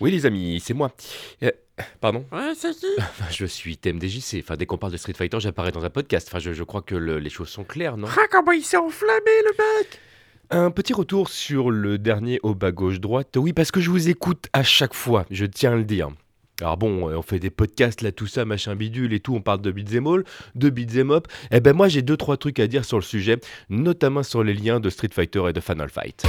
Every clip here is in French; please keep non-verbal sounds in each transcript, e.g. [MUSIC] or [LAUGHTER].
Oui, les amis, c'est moi. Euh, pardon Ouais, c'est [LAUGHS] qui Je suis TMDJC. Enfin, dès qu'on parle de Street Fighter, j'apparais dans un podcast. Enfin, je, je crois que le- les choses sont claires, non? Ah, comment il s'est enflammé, le mec Un petit retour sur le dernier au bas gauche-droite. Oui, parce que je vous écoute à chaque fois, je tiens à le dire. Alors bon, euh, on fait des podcasts là, tout ça, machin bidule et tout, on parle de beat'em all, de beat'em up. Eh ben moi j'ai deux trois trucs à dire sur le sujet, notamment sur les liens de Street Fighter et de Final Fight.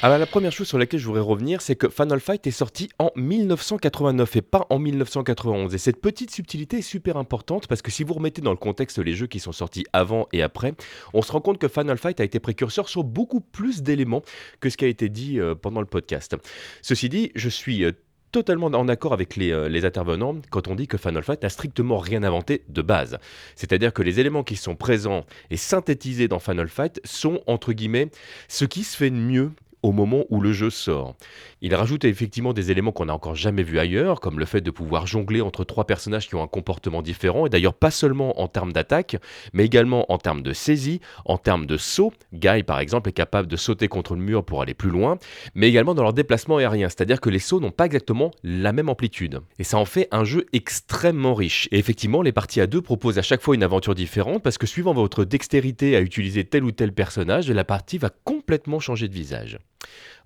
Alors la première chose sur laquelle je voudrais revenir, c'est que Final Fight est sorti en 1989 et pas en 1991. Et cette petite subtilité est super importante parce que si vous remettez dans le contexte les jeux qui sont sortis avant et après, on se rend compte que Final Fight a été précurseur sur beaucoup plus d'éléments que ce qui a été dit euh, pendant le podcast. Ceci dit, je suis euh, totalement en accord avec les, euh, les intervenants quand on dit que Final Fight n'a strictement rien inventé de base. C'est-à-dire que les éléments qui sont présents et synthétisés dans Final Fight sont, entre guillemets, ce qui se fait de mieux au moment où le jeu sort. Il rajoute effectivement des éléments qu'on n'a encore jamais vus ailleurs, comme le fait de pouvoir jongler entre trois personnages qui ont un comportement différent, et d'ailleurs pas seulement en termes d'attaque, mais également en termes de saisie, en termes de saut. Guy par exemple est capable de sauter contre le mur pour aller plus loin, mais également dans leur déplacement aérien, c'est-à-dire que les sauts n'ont pas exactement la même amplitude. Et ça en fait un jeu extrêmement riche. Et effectivement, les parties à deux proposent à chaque fois une aventure différente, parce que suivant votre dextérité à utiliser tel ou tel personnage, la partie va complètement changer de visage.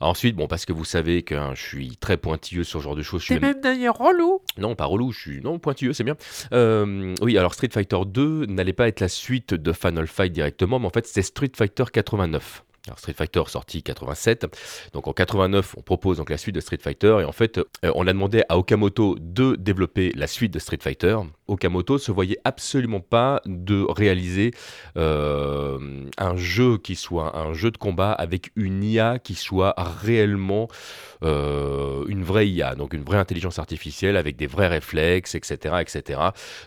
Ensuite, bon, parce que vous savez que hein, je suis très pointilleux sur ce genre de choses. T'es même- même d'ailleurs relou Non, pas relou, je suis non pointilleux, c'est bien. Euh, oui, alors Street Fighter 2 n'allait pas être la suite de Final Fight directement, mais en fait c'était Street Fighter 89. Alors Street Fighter sorti 87, donc en 89 on propose donc la suite de Street Fighter et en fait euh, on a demandé à Okamoto de développer la suite de Street Fighter. Okamoto se voyait absolument pas de réaliser euh, un jeu qui soit un jeu de combat avec une IA qui soit réellement euh, une vraie IA, donc une vraie intelligence artificielle avec des vrais réflexes, etc. etc.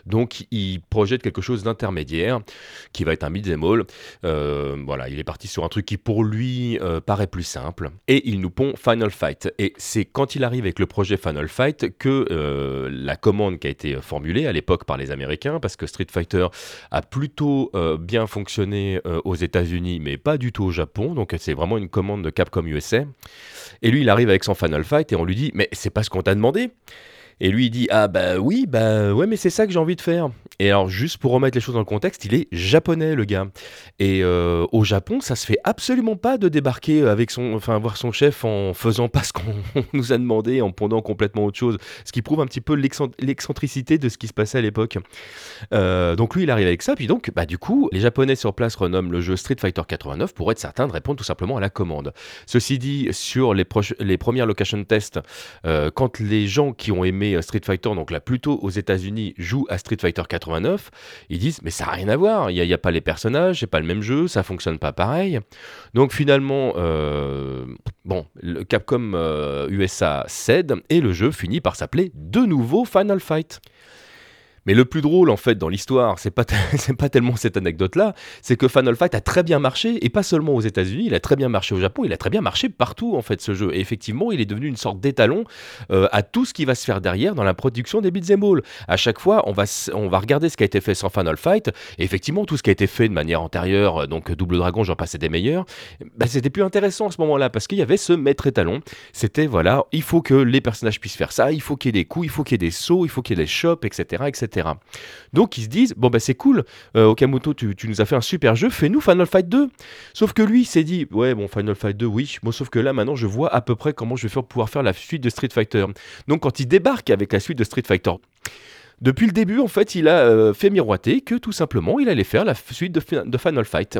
Donc il projette quelque chose d'intermédiaire qui va être un beat'em. Euh, voilà, il est parti sur un truc qui pour lui paraît plus simple. Et il nous pond Final Fight. Et c'est quand il arrive avec le projet Final Fight que la commande qui a été formulée à l'époque par les Américains, parce que Street Fighter a plutôt euh, bien fonctionné euh, aux États-Unis, mais pas du tout au Japon. Donc c'est vraiment une commande de Capcom USA. Et lui, il arrive avec son Final Fight et on lui dit Mais c'est pas ce qu'on t'a demandé et lui, il dit Ah, bah oui, bah ouais, mais c'est ça que j'ai envie de faire. Et alors, juste pour remettre les choses dans le contexte, il est japonais, le gars. Et euh, au Japon, ça se fait absolument pas de débarquer avec son, enfin, voir son chef en faisant pas ce qu'on [LAUGHS] nous a demandé, en pondant complètement autre chose. Ce qui prouve un petit peu l'excent- l'excentricité de ce qui se passait à l'époque. Euh, donc lui, il arrive avec ça. Puis donc, bah, du coup, les Japonais sur place renomment le jeu Street Fighter 89 pour être certain de répondre tout simplement à la commande. Ceci dit, sur les premières location tests, euh, quand les gens qui ont aimé euh, Street Fighter, donc là plutôt aux États-Unis, jouent à Street Fighter 89, ils disent mais ça n'a rien à voir, il n'y a, pas les personnages, c'est pas le même jeu, ça fonctionne pas pareil. Donc finalement, euh, bon, Capcom euh, USA cède et le jeu finit par s'appeler de nouveau Final Fight. Mais le plus drôle en fait dans l'histoire, c'est pas [LAUGHS] pas tellement cette anecdote-là, c'est que Final Fight a très bien marché et pas seulement aux États-Unis, il a très bien marché au Japon, il a très bien marché partout en fait ce jeu. Et effectivement, il est devenu une sorte d'étalon euh, à tout ce qui va se faire derrière dans la production des beat'em all. À chaque fois, on va on va regarder ce qui a été fait sans Final Fight et effectivement tout ce qui a été fait de manière antérieure, euh, donc Double Dragon, j'en passais des meilleurs, bah, c'était plus intéressant à ce moment-là parce qu'il y avait ce maître étalon. C'était voilà, il faut que les personnages puissent faire ça, il faut qu'il y ait des coups, il faut qu'il y ait des sauts, il faut qu'il y ait des chops, etc., etc. Donc ils se disent bon bah c'est cool, euh, Okamoto tu, nous as fait un super jeu, fais-nous Final Fight 2. Sauf que lui il s'est dit ouais bon Final Fight 2 oui, bon sauf que là maintenant je vois à peu près comment je vais faire, pouvoir faire la suite de Street Fighter. Donc quand il débarque avec la suite de Street Fighter. Depuis le début, en fait, il a euh, fait miroiter que tout simplement, il allait faire la suite de Final Fight.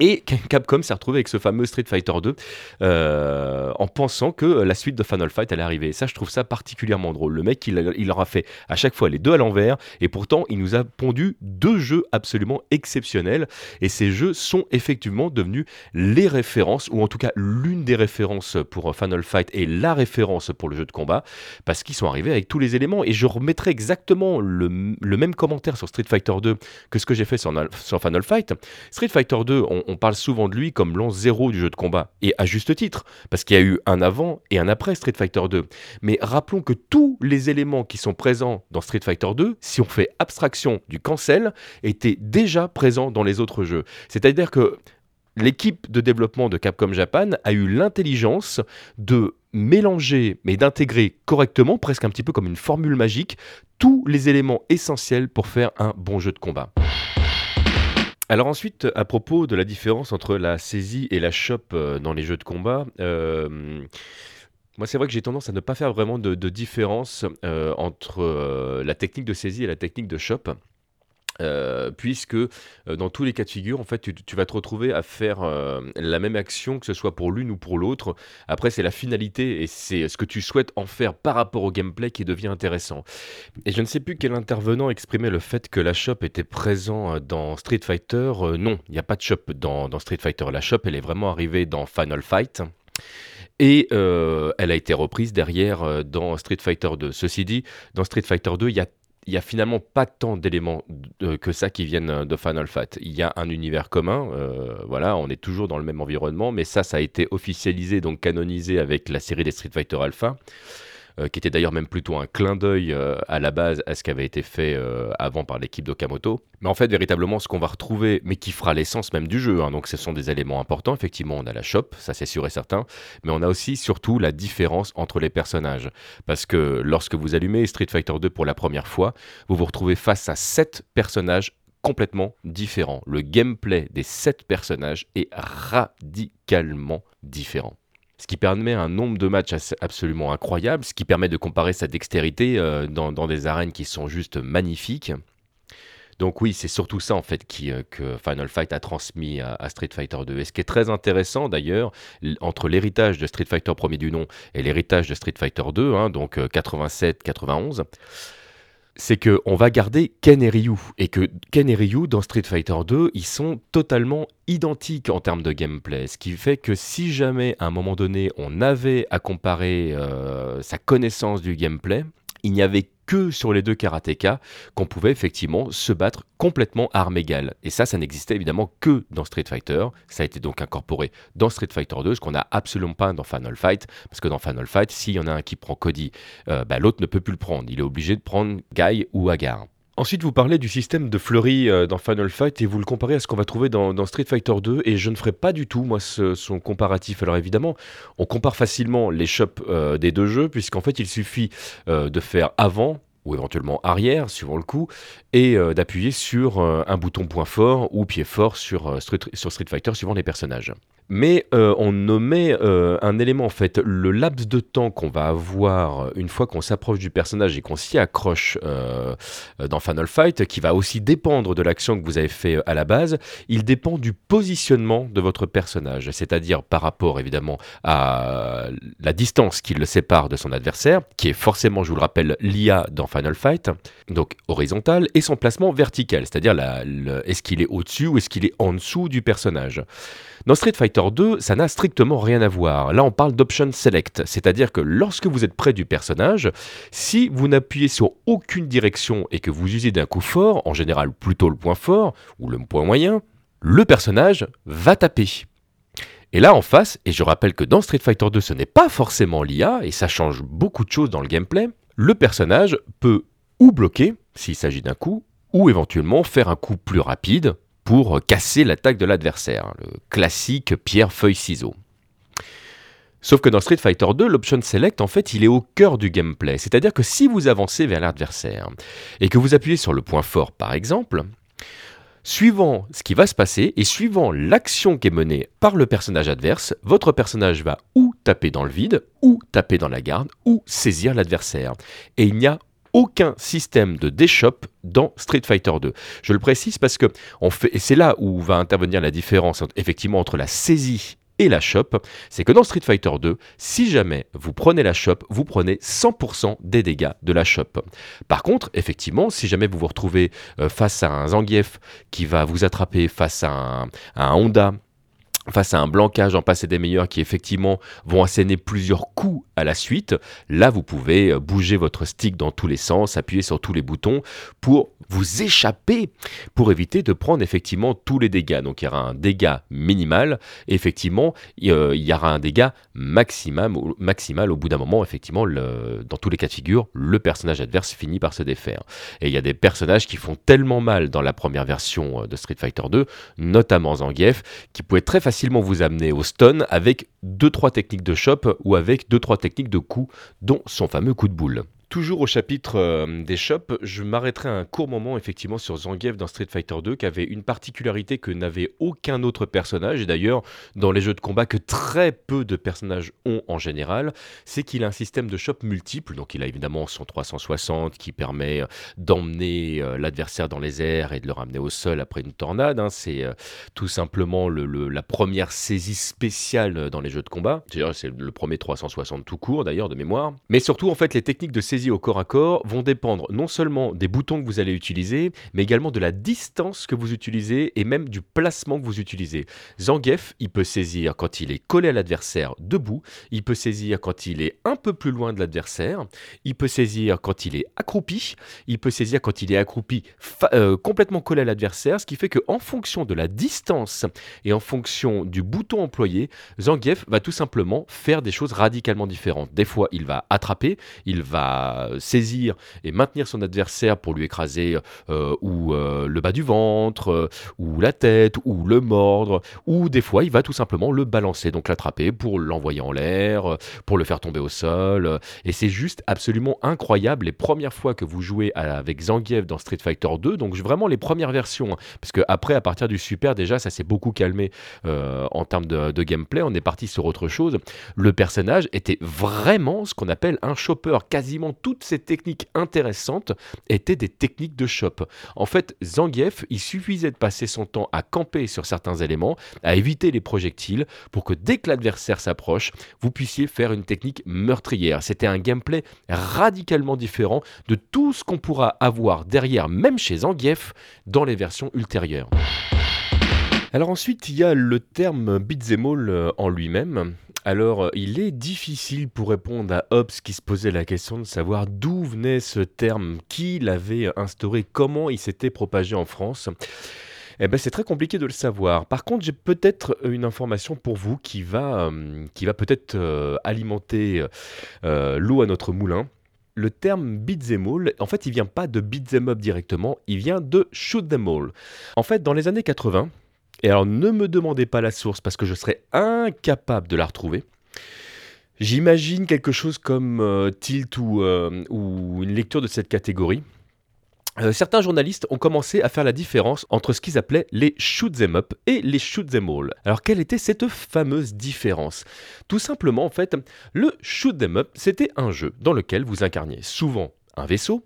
Et Capcom s'est retrouvé avec ce fameux Street Fighter 2 euh, en pensant que la suite de Final Fight allait arriver. Et ça, je trouve ça particulièrement drôle. Le mec, il, il leur a fait à chaque fois les deux à l'envers, et pourtant, il nous a pondu deux jeux absolument exceptionnels. Et ces jeux sont effectivement devenus les références, ou en tout cas l'une des références pour Final Fight et la référence pour le jeu de combat, parce qu'ils sont arrivés avec tous les éléments. Et je remettrai exactement le, le même commentaire sur Street Fighter 2 que ce que j'ai fait sur, sur Final Fight. Street Fighter 2, on, on parle souvent de lui comme l'an zéro du jeu de combat, et à juste titre, parce qu'il y a eu un avant et un après Street Fighter 2. Mais rappelons que tous les éléments qui sont présents dans Street Fighter 2, si on fait abstraction du cancel, étaient déjà présents dans les autres jeux. C'est-à-dire que l'équipe de développement de Capcom Japan a eu l'intelligence de mélanger, mais d'intégrer correctement, presque un petit peu comme une formule magique, tous les éléments essentiels pour faire un bon jeu de combat. Alors ensuite, à propos de la différence entre la saisie et la chope euh, dans les jeux de combat, euh, moi c'est vrai que j'ai tendance à ne pas faire vraiment de, différence euh, entre la technique de saisie et la technique de chope. Euh, puisque euh, dans tous les cas de figure, en fait, tu, vas te retrouver à faire euh, la même action, que ce soit pour l'une ou pour l'autre. Après, c'est la finalité et c'est ce que tu souhaites en faire par rapport au gameplay qui devient intéressant. Et je ne sais plus quel intervenant exprimait le fait que la shop était présent dans Street Fighter. non, il n'y a pas de shop dans, dans, Street Fighter. La shop, elle est vraiment arrivée dans Final Fight. Et elle a été reprise derrière dans Street Fighter 2. Ceci dit, dans Street Fighter 2, il y a il y a finalement pas tant d'éléments que ça qui viennent de Final Fight. Il y a un univers commun, euh, voilà, on est toujours dans le même environnement, mais ça, ça a été officialisé, donc canonisé avec la série des Street Fighter Alpha. Euh, qui était d'ailleurs même plutôt un clin d'œil euh, à la base à ce qui avait été fait euh, avant par l'équipe d'Okamoto. Mais en fait, véritablement, ce qu'on va retrouver, mais qui fera l'essence même du jeu, hein, donc ce sont des éléments importants. Effectivement, on a la shop, ça c'est sûr et certain, mais on a aussi surtout la différence entre les personnages. Parce que lorsque vous allumez Street Fighter 2 pour la première fois, vous vous retrouvez face à 7 personnages complètement différents. Le gameplay des 7 personnages est radicalement différent ce qui permet un nombre de matchs absolument incroyable, ce qui permet de comparer sa dextérité euh, dans, des arènes qui sont juste magnifiques. Donc oui, c'est surtout ça en fait qui, euh, que Final Fight a transmis à, Street Fighter 2. Et ce qui est très intéressant d'ailleurs, entre l'héritage de Street Fighter premier du nom et l'héritage de Street Fighter 2, hein, donc 87-91, euh, c'est que on va garder Ken et Ryu. Et que Ken et Ryu dans Street Fighter 2, ils sont totalement identiques en termes de gameplay, ce qui fait que si jamais à un moment donné on avait à comparer euh, sa connaissance du gameplay, il n'y avait que sur les deux karatékas qu'on pouvait effectivement se battre complètement armes égales. Et ça, ça n'existait évidemment que dans Street Fighter. Ça a été donc incorporé dans Street Fighter 2, ce qu'on n'a absolument pas dans Final Fight. Parce que dans Final Fight, s'il y en a un qui prend Cody, euh, bah, l'autre ne peut plus le prendre. Il est obligé de prendre Guy ou Agar. Ensuite, vous parlez du système de fleury euh, dans Final Fight et vous le comparez à ce qu'on va trouver dans, Street Fighter 2 et je ne ferai pas du tout, moi, son comparatif. Alors évidemment, on compare facilement les shops euh, des deux jeux puisqu'en fait, il suffit euh, de faire avant ou éventuellement arrière, suivant le coup, et d'appuyer sur un bouton point fort ou pied fort sur, sur Street Fighter, suivant les personnages mais euh, on nommait euh, un élément en fait, le laps de temps qu'on va avoir une fois qu'on s'approche du personnage et qu'on s'y accroche euh, dans Final Fight, qui va aussi dépendre de l'action que vous avez fait à la base, il dépend du positionnement de votre personnage, c'est-à-dire par rapport évidemment à la distance qui le sépare de son adversaire, qui est forcément, je vous le rappelle, l'IA dans Final Fight, donc horizontal, et son placement vertical, c'est-à-dire est-ce qu'il est au-dessus ou est-ce qu'il est en dessous du personnage. Dans Street Fighter 2, ça n'a strictement rien à voir. Là, on parle d'option select, c'est-à-dire que lorsque vous êtes près du personnage, si vous n'appuyez sur aucune direction et que vous usez d'un coup fort, en général plutôt le point fort ou le point moyen, le personnage va taper. Et là en face, et je rappelle que dans Street Fighter 2 ce n'est pas forcément l'IA, et ça change beaucoup de choses dans le gameplay, le personnage peut ou bloquer, s'il s'agit d'un coup, ou éventuellement faire un coup plus rapide, pour casser l'attaque de l'adversaire, le classique pierre-feuille-ciseau. Sauf que dans Street Fighter 2, l'option select, en fait, il est au cœur du gameplay. C'est-à-dire que si vous avancez vers l'adversaire et que vous appuyez sur le point fort, par exemple, suivant ce qui va se passer et suivant l'action qui est menée par le personnage adverse, votre personnage va ou taper dans le vide, ou taper dans la garde, ou saisir l'adversaire. Et il n'y a aucun système de déshop dans Street Fighter 2. Je le précise parce que on fait, et c'est là où va intervenir la différence effectivement entre la saisie et la shop, c'est que dans Street Fighter 2, si jamais vous prenez la shop, vous prenez 100% des dégâts de la shop. Par contre, effectivement, si jamais vous vous retrouvez euh, face à un Zangief qui va vous attraper face à un Honda face à un blancage en passé des meilleurs qui effectivement vont asséner plusieurs coups à la suite, là vous pouvez euh, bouger votre stick dans tous les sens, appuyer sur tous les boutons pour vous échapper, pour éviter de prendre effectivement tous les dégâts. Donc il y aura un dégât minimal, effectivement il y aura un dégât maximal, au bout d'un moment, effectivement dans tous les cas de figure, le personnage adverse finit par se défaire. Et il y a des personnages qui font tellement mal dans la première version euh, de Street Fighter 2, notamment Zangief, qui pouvaient très facilement vous amener au stun avec 2-3 techniques de chop ou avec 2-3 techniques de coup, dont son fameux coup de boule. Toujours au chapitre euh, des shops, je m'arrêterai un court moment effectivement sur Zangief dans Street Fighter 2 qui avait une particularité que n'avait aucun autre personnage. Et d'ailleurs dans les jeux de combat que très peu de personnages ont en général, c'est qu'il a un système de shop multiple, donc il a évidemment son 360 qui permet euh, d'emmener euh, l'adversaire dans les airs et de le ramener au sol après une tornade, hein. c'est tout simplement le, la première saisie spéciale dans les jeux de combat, c'est le premier 360 tout court d'ailleurs de mémoire, mais surtout en fait les techniques de saisie au corps à corps vont dépendre non seulement des boutons que vous allez utiliser, mais également de la distance que vous utilisez et même du placement que vous utilisez. Zangief, il peut saisir quand il est collé à l'adversaire debout, il peut saisir quand il est un peu plus loin de l'adversaire, il peut saisir quand il est accroupi, il peut saisir quand il est accroupi euh, complètement collé à l'adversaire, ce qui fait que en fonction de la distance et en fonction du bouton employé, Zangief va tout simplement faire des choses radicalement différentes. Des fois, il va attraper, il va saisir et maintenir son adversaire pour lui écraser euh, ou euh, le bas du ventre, euh, ou la tête, ou le mordre, ou des fois il va tout simplement le balancer, donc l'attraper pour l'envoyer en l'air, pour le faire tomber au sol. Et c'est juste absolument incroyable les premières fois que vous jouez avec Zangief dans Street Fighter 2, donc vraiment les premières versions, hein. parce que après à partir du Super déjà ça s'est beaucoup calmé en termes de, de gameplay, on est parti sur autre chose. Le personnage était vraiment ce qu'on appelle un chopper, quasiment toutes ces techniques intéressantes étaient des techniques de shop. En fait, Zangief, il suffisait de passer son temps à camper sur certains éléments, à éviter les projectiles, pour que dès que l'adversaire s'approche, vous puissiez faire une technique meurtrière. C'était un gameplay radicalement différent de tout ce qu'on pourra avoir derrière, même chez Zangief, dans les versions ultérieures. Alors ensuite, il y a le terme beat'em euh, en lui-même. Alors, euh, il est difficile pour répondre à Hobbes qui se posait la question de savoir d'où venait ce terme, qui l'avait instauré, comment il s'était propagé en France? Eh ben, c'est très compliqué de le savoir. Par contre, j'ai peut-être une information pour vous qui va, euh, peut-être alimenter l'eau à notre moulin. Le terme beat'em en fait, il vient pas de beat'em up directement, il vient de shoot them all. En fait, dans les années 80, et alors ne me demandez pas la source parce que je serais incapable de la retrouver. J'imagine quelque chose comme euh, Tilt euh, ou, une lecture de cette catégorie. Euh, certains journalistes ont commencé à faire la différence entre ce qu'ils appelaient les shoot them up et les shoot them all. Alors quelle était cette fameuse différence? Tout simplement en fait, le shoot them up c'était un jeu dans lequel vous incarniez souvent un vaisseau,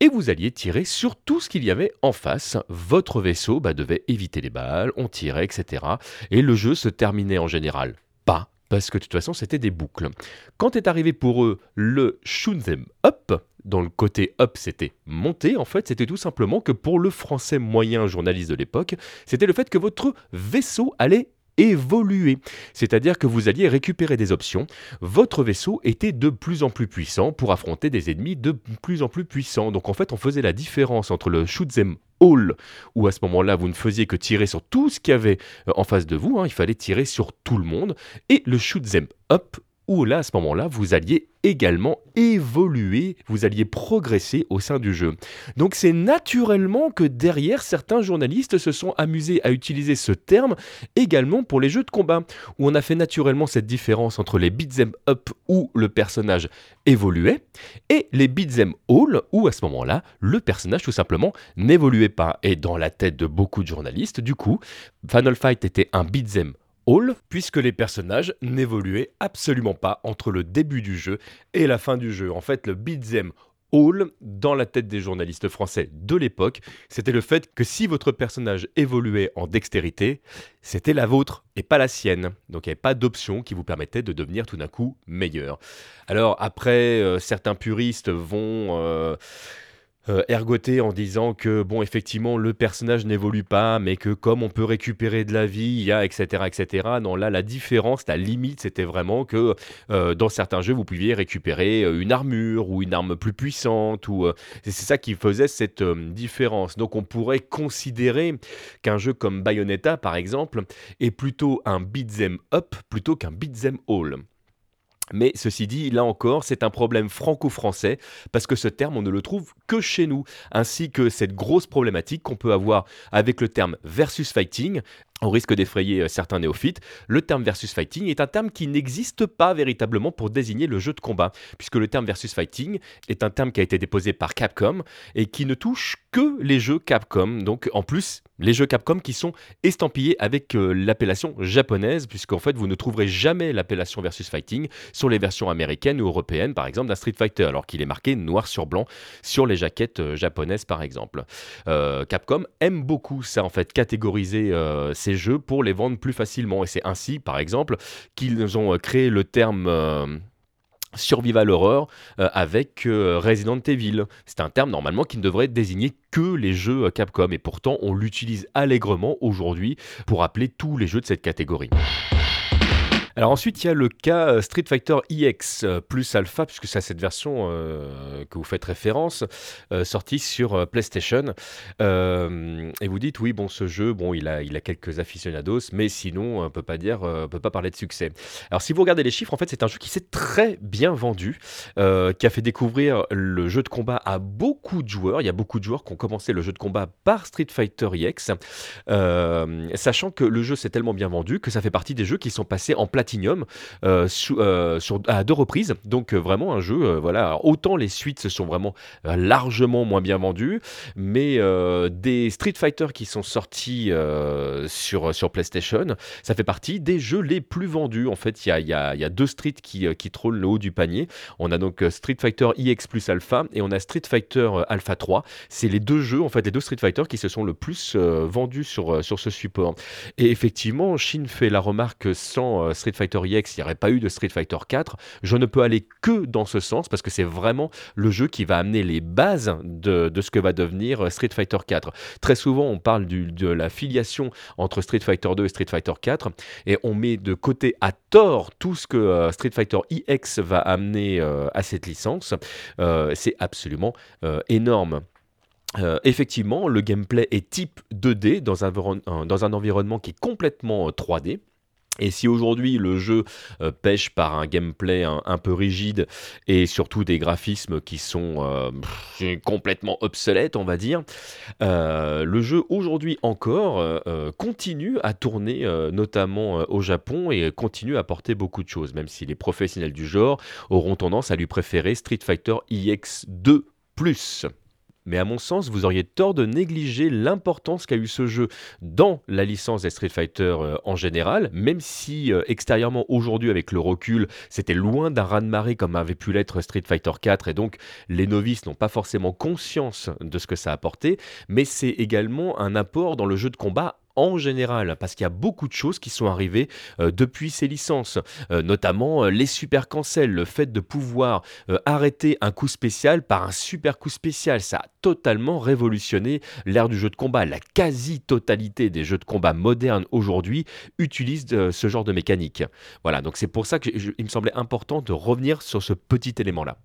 et vous alliez tirer sur tout ce qu'il y avait en face. Votre vaisseau bah, devait éviter les balles, on tirait, etc. Et le jeu se terminait en général pas, parce que de toute façon c'était des boucles. Quand est arrivé pour eux le shoot them up, dans le côté up c'était monter, en fait c'était tout simplement que pour le français moyen journaliste de l'époque, c'était le fait que votre vaisseau allait évoluer. C'est-à-dire que vous alliez récupérer des options. Votre vaisseau était de plus en plus puissant pour affronter des ennemis de plus en plus puissants. Donc en fait, on faisait la différence entre le shoot'em all, où à ce moment-là, vous ne faisiez que tirer sur tout ce qu'il y avait euh, en face de vous, hein. il fallait tirer sur tout le monde, et le shoot'em up, où là, à ce moment-là, vous alliez également évoluer, vous alliez progresser au sein du jeu. Donc c'est naturellement que derrière, certains journalistes se sont amusés à utiliser ce terme également pour les jeux de combat, où on a fait naturellement cette différence entre les beat'em up où le personnage évoluait et les beat'em all où à ce moment-là, le personnage tout simplement n'évoluait pas. Et dans la tête de beaucoup de journalistes, du coup, Final Fight était un beat'em Puisque les personnages n'évoluaient absolument pas entre le début du jeu et la fin du jeu. En fait, le beat'em all, dans la tête des journalistes français de l'époque, c'était le fait que si votre personnage évoluait en dextérité, c'était la vôtre et pas la sienne. Donc il n'y avait pas d'option qui vous permettait de devenir tout d'un coup meilleur. Alors après, euh, certains puristes vont... Euh, euh, ergoté en disant que bon effectivement le personnage n'évolue pas mais que comme on peut récupérer de la vie il y a etc etc non là la différence la limite c'était vraiment que euh, dans certains jeux vous pouviez récupérer euh, une armure ou une arme plus puissante ou c'est ça qui faisait cette différence. Donc on pourrait considérer qu'un jeu comme Bayonetta par exemple est plutôt un beat'em up plutôt qu'un beat'em all mais ceci dit, là encore, c'est un problème franco-français parce que ce terme, on ne le trouve que chez nous, ainsi que cette grosse problématique qu'on peut avoir avec le terme versus fighting. Au risque d'effrayer euh, certains néophytes, le terme versus fighting est un terme qui n'existe pas véritablement pour désigner le jeu de combat, puisque le terme versus fighting est un terme qui a été déposé par Capcom et qui ne touche que les jeux Capcom. Donc en plus, les jeux Capcom qui sont estampillés avec euh, l'appellation japonaise, puisqu'en fait vous ne trouverez jamais l'appellation versus fighting sur les versions américaines ou européennes, par exemple d'un Street Fighter, alors qu'il est marqué noir sur blanc sur les jaquettes euh, japonaises, par exemple. Capcom aime beaucoup ça, en fait, catégoriser ces jeux pour les vendre plus facilement. Et c'est ainsi, par exemple, qu'ils ont euh, créé le terme... Euh, survival horror euh, avec Resident Evil. C'est un terme normalement qui ne devrait désigner que les jeux Capcom et pourtant on l'utilise allègrement aujourd'hui pour appeler tous les jeux de cette catégorie. Alors ensuite, il y a le cas euh, Street Fighter EX euh, plus Alpha, puisque c'est cette version euh, que vous faites référence, sortie sur PlayStation. et vous dites, oui, bon, ce jeu, bon, il a, quelques aficionados, mais sinon, on peut pas dire, on peut pas parler de succès. Alors si vous regardez les chiffres, en fait, c'est un jeu qui s'est très bien vendu, qui a fait découvrir le jeu de combat à beaucoup de joueurs. Il y a beaucoup de joueurs qui ont commencé le jeu de combat par Street Fighter EX, sachant que le jeu s'est tellement bien vendu que ça fait partie des jeux qui sont passés en plateau Platinum euh, euh, à deux reprises. Donc euh, vraiment un jeu, voilà. autant les suites se sont vraiment largement moins bien vendues, mais des Street Fighter qui sont sortis sur, sur PlayStation, ça fait partie des jeux les plus vendus. En fait, il y a, y, y a, deux Street qui, qui le haut du panier. On a donc Street Fighter EX plus Alpha et on a Street Fighter Alpha 3. C'est les deux jeux, en fait, les deux Street Fighter qui se sont le plus vendus sur, sur ce support. Et effectivement, Shin fait la remarque sans Street Fighter EX, il n'y aurait pas eu de Street Fighter 4. Je ne peux aller que dans ce sens parce que c'est vraiment le jeu qui va amener les bases de, ce que va devenir Street Fighter 4. Très souvent, on parle de la filiation entre Street Fighter 2 et Street Fighter 4 et on met de côté à tort tout ce que euh, Street Fighter EX va amener euh, à cette licence. Euh, c'est absolument énorme. effectivement, le gameplay est type 2D dans un, dans un environnement qui est complètement 3D. Et si aujourd'hui le jeu euh, pêche par un gameplay un, peu rigide et surtout des graphismes qui sont euh, complètement obsolètes, on va dire, euh, le jeu aujourd'hui encore continue à tourner notamment au Japon et continue à porter beaucoup de choses, même si les professionnels du genre auront tendance à lui préférer Street Fighter EX2 ⁇ mais à mon sens, vous auriez tort de négliger l'importance qu'a eu ce jeu dans la licence des Street Fighter euh, en général, même si euh, extérieurement aujourd'hui avec le recul, c'était loin d'un raz-de-marée comme avait pu l'être Street Fighter 4 et donc les novices n'ont pas forcément conscience de ce que ça a apporté, mais c'est également un apport dans le jeu de combat en général, parce qu'il y a beaucoup de choses qui sont arrivées euh, depuis ces licences, euh, notamment euh, les super cancels, le fait de pouvoir arrêter un coup spécial par un super coup spécial, ça a totalement révolutionné l'ère du jeu de combat. La quasi-totalité des jeux de combat modernes aujourd'hui utilisent ce genre de mécanique. Voilà, donc c'est pour ça qu'il me semblait important de revenir sur ce petit élément-là.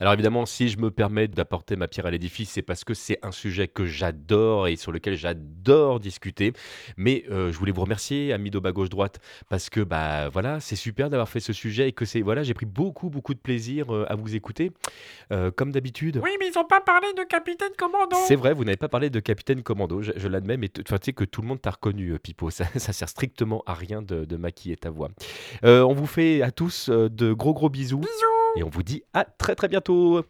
Alors évidemment, si je me permets d'apporter ma pierre à l'édifice, c'est parce que c'est un sujet que j'adore et sur lequel j'adore discuter. Mais euh, je voulais vous remercier, amis d'Aube gauche droite, parce que bah voilà, c'est super d'avoir fait ce sujet et que c'est voilà, j'ai pris beaucoup beaucoup de plaisir euh, à vous écouter, euh, comme d'habitude. Oui, mais ils n'ont pas parlé de Capitaine Commando. C'est vrai, vous n'avez pas parlé de Capitaine Commando, je, l'admets, mais tu sais que tout le monde t'a reconnu, Pipo. Ça, [LAUGHS] ça sert strictement à rien de, de maquiller ta voix. on vous fait à tous de gros gros bisous. Bisous et on vous dit à très très bientôt.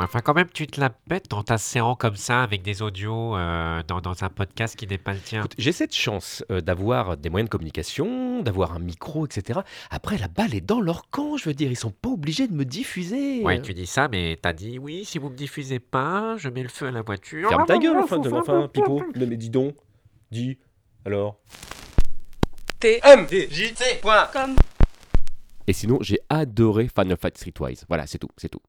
Enfin, quand même, tu te la pètes dans ta séance comme ça, avec des audios, euh, dans, un podcast qui n'est pas le tien. J'ai cette chance euh, d'avoir des moyens de communication, d'avoir un micro, etc. Après, la balle est dans leur camp, je veux dire, ils sont pas obligés de me diffuser. Ouais, tu dis ça, mais t'as dit oui, si vous me diffusez pas, je mets le feu à la voiture. Ferme ta gueule, enfin, de, enfin Pipo. Mais dis donc, dis, alors. T M J T. Et sinon, j'ai adoré Final Fight Streetwise. Voilà, c'est tout, c'est tout.